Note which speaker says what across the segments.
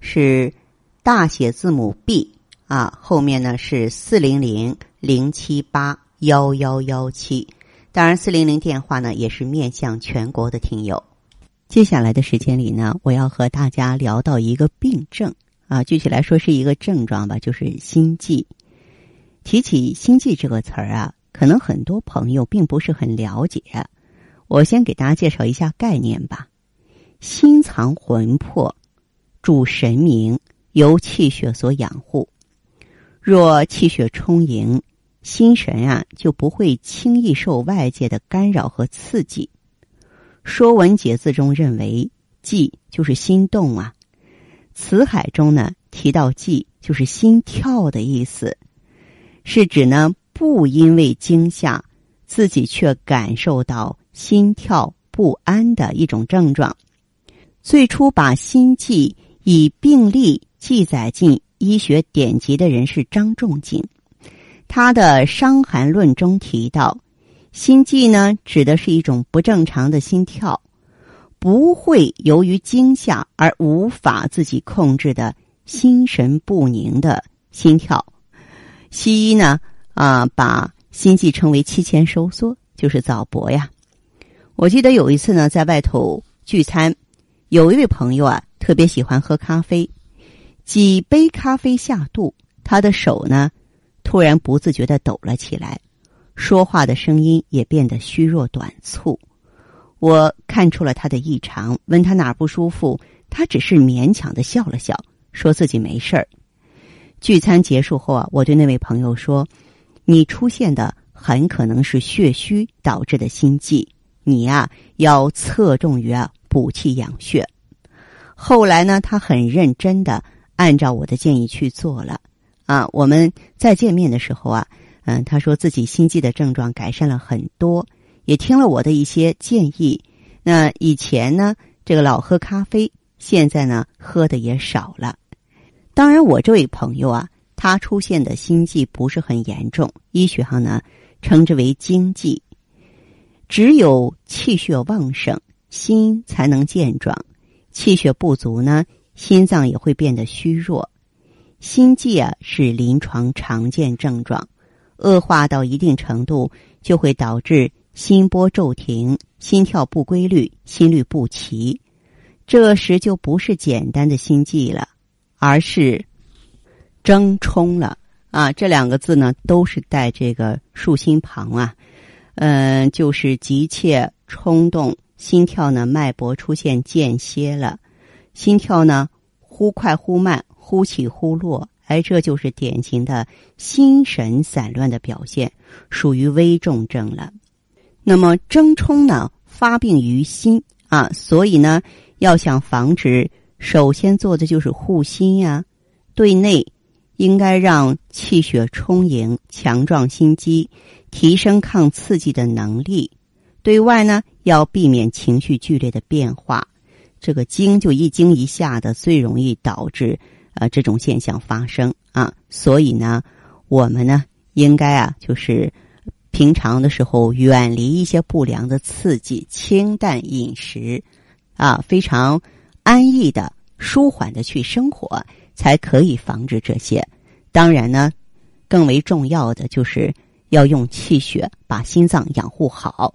Speaker 1: 是大写字母 B 啊，后面呢是四零零零七八幺幺幺七。当然，四零零电话呢也是面向全国的听友。接下来的时间里呢，我要和大家聊到一个病症啊，具体来说是一个症状吧，就是心悸。提起心悸这个词儿啊，可能很多朋友并不是很了解。我先给大家介绍一下概念吧。心藏魂魄，主神明，由气血所养护。若气血充盈，心神啊就不会轻易受外界的干扰和刺激。《说文解字》中认为，悸就是心动啊。辞海中呢提到悸就是心跳的意思，是指呢不因为惊吓，自己却感受到心跳不安的一种症状。最初把心悸以病例记载进医学典籍的人是张仲景，他的《伤寒论》中提到。心悸呢，指的是一种不正常的心跳，不会由于惊吓而无法自己控制的心神不宁的心跳。西医呢，啊，把心悸称为期前收缩，就是早搏呀。我记得有一次呢，在外头聚餐，有一位朋友啊，特别喜欢喝咖啡，几杯咖啡下肚，他的手呢，突然不自觉的抖了起来。说话的声音也变得虚弱短促，我看出了他的异常，问他哪儿不舒服，他只是勉强的笑了笑，说自己没事儿。聚餐结束后啊，我对那位朋友说：“你出现的很可能是血虚导致的心悸，你呀要侧重于啊补气养血。”后来呢，他很认真的按照我的建议去做了。啊，我们再见面的时候啊。嗯，他说自己心悸的症状改善了很多，也听了我的一些建议。那以前呢，这个老喝咖啡，现在呢，喝的也少了。当然，我这位朋友啊，他出现的心悸不是很严重，医学上呢称之为惊悸。只有气血旺盛，心才能健壮；气血不足呢，心脏也会变得虚弱。心悸啊，是临床常见症状。恶化到一定程度，就会导致心波骤停、心跳不规律、心律不齐。这时就不是简单的心悸了，而是争冲了啊！这两个字呢，都是带这个竖心旁啊。嗯，就是急切、冲动，心跳呢，脉搏出现间歇了，心跳呢，忽快忽慢，忽起忽落。哎，这就是典型的心神散乱的表现，属于危重症了。那么怔冲呢，发病于心啊，所以呢，要想防止，首先做的就是护心呀。对内应该让气血充盈，强壮心肌，提升抗刺激的能力；对外呢，要避免情绪剧烈的变化。这个惊就一惊一下的，最容易导致。啊，这种现象发生啊，所以呢，我们呢应该啊，就是平常的时候远离一些不良的刺激，清淡饮食，啊，非常安逸的、舒缓的去生活，才可以防止这些。当然呢，更为重要的就是要用气血把心脏养护好，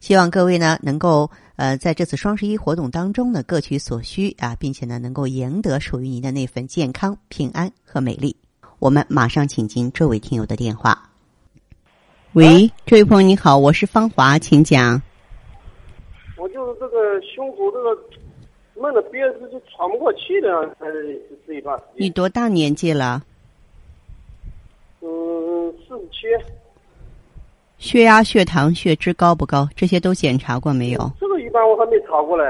Speaker 1: 希望各位呢能够。呃，在这次双十一活动当中呢，各取所需啊，并且呢，能够赢得属于您的那份健康、平安和美丽。我们马上请进这位听友的电话。喂，这位朋友你好，我是芳华，请讲。
Speaker 2: 我就是这个胸口这个闷的憋着就喘不过气的，呃，这一段时间。
Speaker 1: 你多大年纪了？
Speaker 2: 嗯，四十七。
Speaker 1: 血压、血糖、血脂高不高？这些都检查过没有？
Speaker 2: 这个一般我还没查过嘞。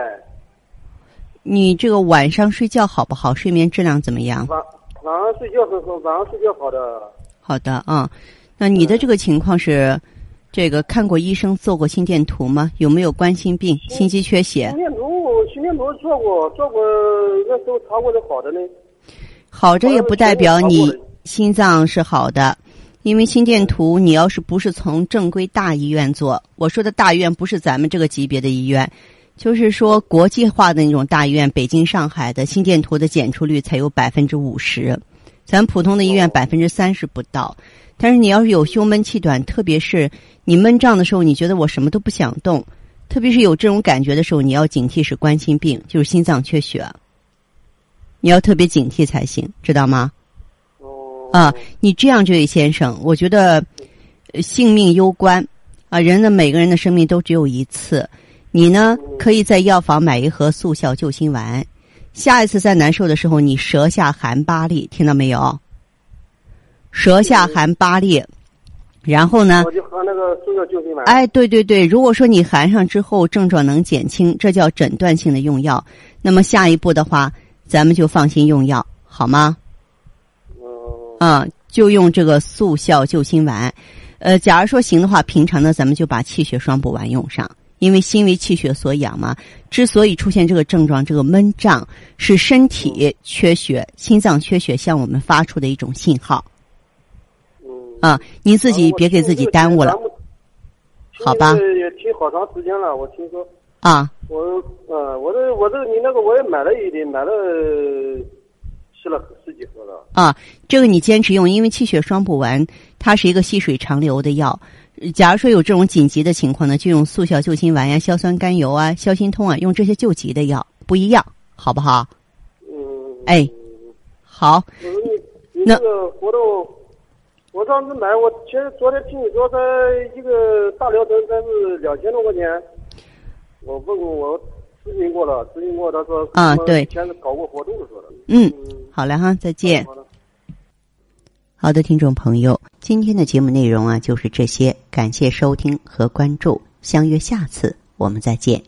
Speaker 1: 你这个晚上睡觉好不好？睡眠质量怎么样？
Speaker 2: 晚晚上睡觉很好，晚上睡觉好的。
Speaker 1: 好的啊，那你的这个情况是，这个看过医生做过心电图吗？有没有冠心病、心肌缺血？
Speaker 2: 心电图，心电图做过，做过那时候查过的好的呢。
Speaker 1: 好着也不代表你心脏是好的。因为心电图，你要是不是从正规大医院做，我说的大医院不是咱们这个级别的医院，就是说国际化的那种大医院，北京、上海的心电图的检出率才有百分之五十，咱普通的医院百分之三十不到。但是你要是有胸闷气短，特别是你闷胀的时候，你觉得我什么都不想动，特别是有这种感觉的时候，你要警惕是冠心病，就是心脏缺血，你要特别警惕才行，知道吗？啊，你这样，这位先生，我觉得性命攸关啊！人的每个人的生命都只有一次，你呢可以在药房买一盒速效救心丸，下一次再难受的时候，你舌下含八粒，听到没有？舌下含八粒，然后呢？
Speaker 2: 我就喝那个速效救心丸。
Speaker 1: 哎，对对对，如果说你含上之后症状能减轻，这叫诊断性的用药。那么下一步的话，咱们就放心用药，好吗？啊，就用这个速效救心丸，呃，假如说行的话，平常呢，咱们就把气血双补丸用上，因为心为气血所养嘛。之所以出现这个症状，这个闷胀，是身体缺血、心脏缺血向我们发出的一种信号。
Speaker 2: 嗯。
Speaker 1: 啊，您自己别给自己耽误了，好吧？
Speaker 2: 也听好长时间了，我听说。
Speaker 1: 啊。
Speaker 2: 我呃，我这我这你那个我也买了一点，买了。吃了十几盒了
Speaker 1: 啊！这个你坚持用，因为气血双补丸它是一个细水长流的药。假如说有这种紧急的情况呢，就用速效救心丸呀、硝酸甘油啊、消心通啊，用这些救急的药不一样，好不好？
Speaker 2: 嗯。
Speaker 1: 哎，好。
Speaker 2: 你你这个活动，我上次买，我其实昨天听你说，在一个大疗程才是两千多块钱。我问过我。咨询过了，咨询过，他说
Speaker 1: 啊，对，
Speaker 2: 以前搞过活动说的。
Speaker 1: 嗯，好了哈，再见。好的，听众朋友，今天的节目内容啊就是这些，感谢收听和关注，相约下次我们再见。